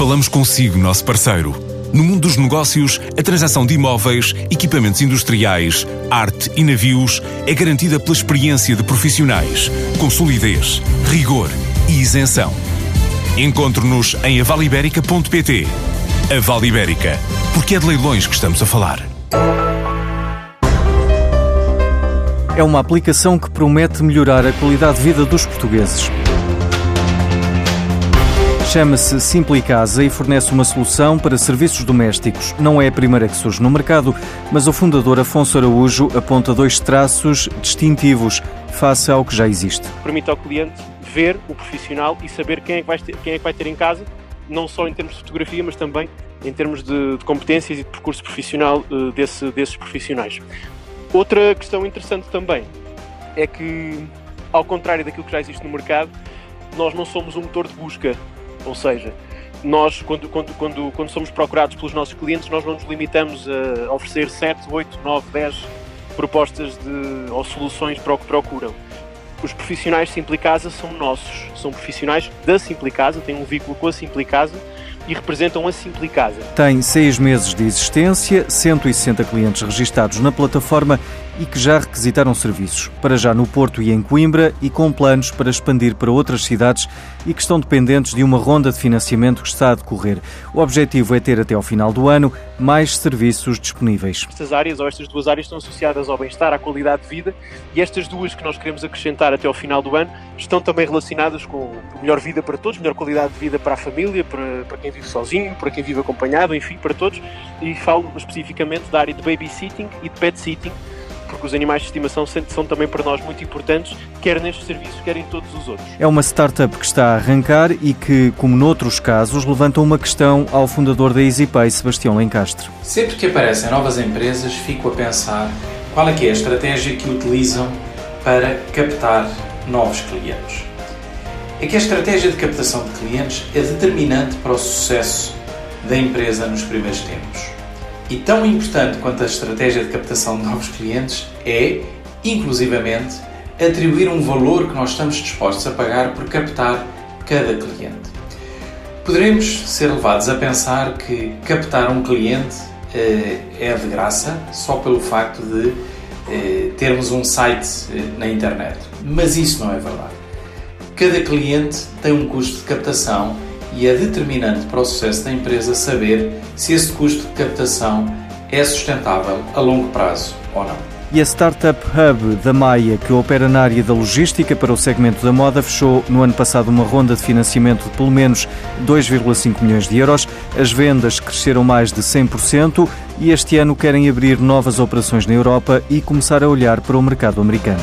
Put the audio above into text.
Falamos consigo, nosso parceiro. No mundo dos negócios, a transação de imóveis, equipamentos industriais, arte e navios é garantida pela experiência de profissionais, com solidez, rigor e isenção. Encontre-nos em avaliberica.pt. A Vale Ibérica, porque é de leilões que estamos a falar. É uma aplicação que promete melhorar a qualidade de vida dos portugueses. Chama-se Simplicasa e fornece uma solução para serviços domésticos. Não é a primeira que surge no mercado, mas o fundador Afonso Araújo aponta dois traços distintivos face ao que já existe. Permite ao cliente ver o profissional e saber quem é que vai ter, quem é que vai ter em casa, não só em termos de fotografia, mas também em termos de, de competências e de percurso profissional uh, desse, desses profissionais. Outra questão interessante também é que, ao contrário daquilo que já existe no mercado, nós não somos um motor de busca ou seja, nós, quando, quando, quando, quando somos procurados pelos nossos clientes, nós não nos limitamos a oferecer 7, 8, 9, 10 propostas de, ou soluções para o que procuram. Os profissionais Simplicasa são nossos, são profissionais da Simplicasa, têm um vínculo com a Simplicasa e representam a Simplicasa. Tem seis meses de existência, 160 clientes registados na plataforma e que já requisitaram serviços, para já no Porto e em Coimbra, e com planos para expandir para outras cidades e que estão dependentes de uma ronda de financiamento que está a decorrer. O objetivo é ter até ao final do ano mais serviços disponíveis. Estas áreas, ou estas duas áreas, estão associadas ao bem-estar, à qualidade de vida, e estas duas que nós queremos acrescentar até ao final do ano estão também relacionadas com melhor vida para todos, melhor qualidade de vida para a família, para, para quem vive sozinho, para quem vive acompanhado, enfim, para todos. E falo especificamente da área de babysitting e de pet sitting porque os animais de estimação são também para nós muito importantes, quer neste serviço, quer em todos os outros. É uma startup que está a arrancar e que, como noutros casos, levanta uma questão ao fundador da EasyPay, Sebastião Lencastre. Sempre que aparecem novas empresas, fico a pensar qual é que é a estratégia que utilizam para captar novos clientes. É que a estratégia de captação de clientes é determinante para o sucesso da empresa nos primeiros tempos. E tão importante quanto a estratégia de captação de novos clientes é, inclusivamente, atribuir um valor que nós estamos dispostos a pagar por captar cada cliente. Poderemos ser levados a pensar que captar um cliente eh, é de graça só pelo facto de eh, termos um site eh, na internet. Mas isso não é verdade. Cada cliente tem um custo de captação e é determinante para o sucesso da empresa saber se esse custo de captação é sustentável a longo prazo ou não. E a Startup Hub da Maia, que opera na área da logística para o segmento da moda, fechou no ano passado uma ronda de financiamento de pelo menos 2,5 milhões de euros. As vendas cresceram mais de 100% e este ano querem abrir novas operações na Europa e começar a olhar para o mercado americano.